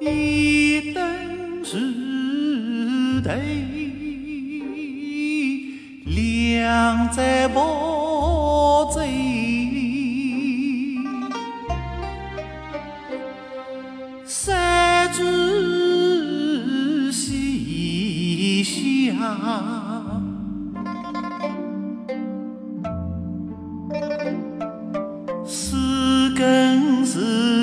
一灯如昼两盏薄酒三四更时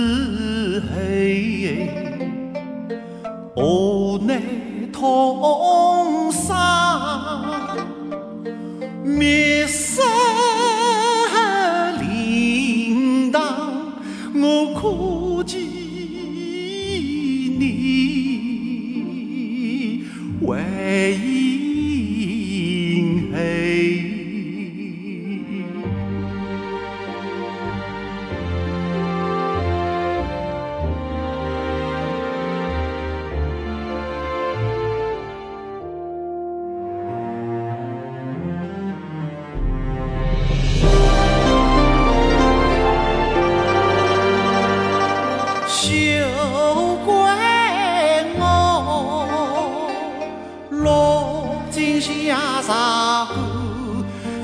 家在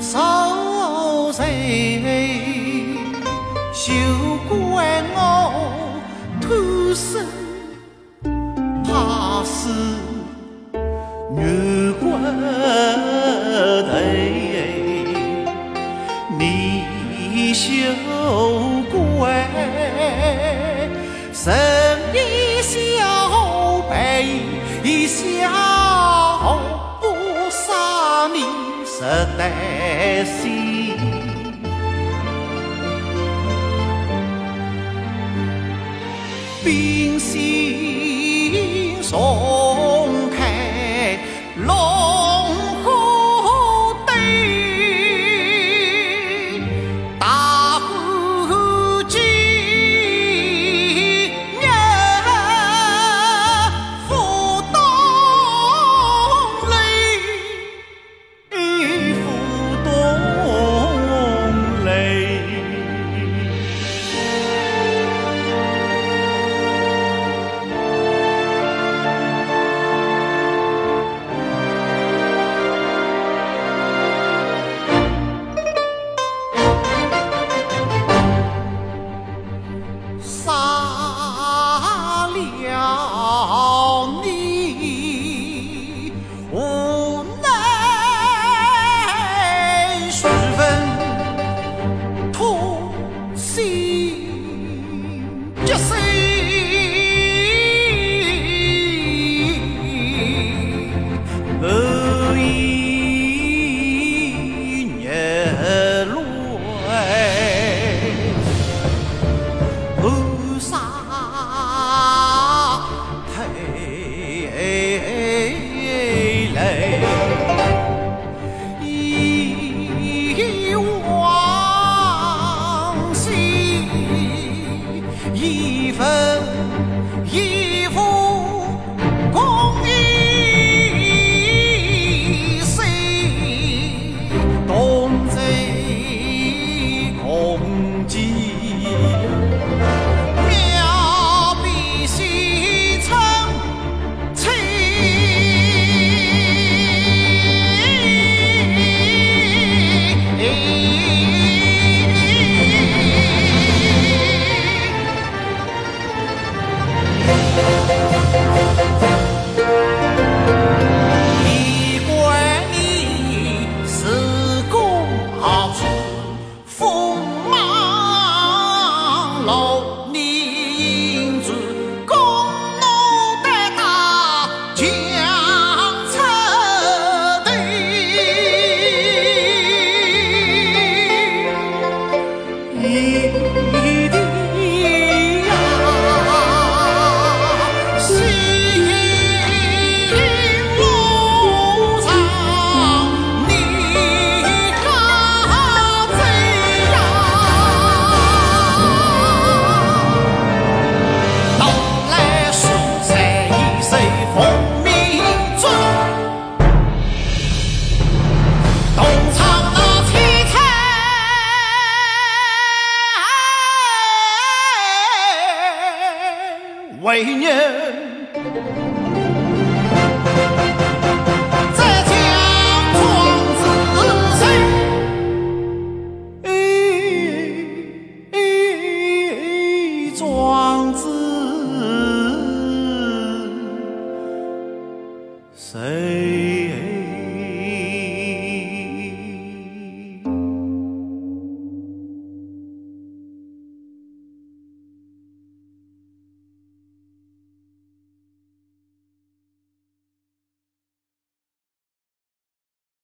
何处哎休怪我贪生怕死女儿国你休怪神仙笑实得是。冰心锁为念。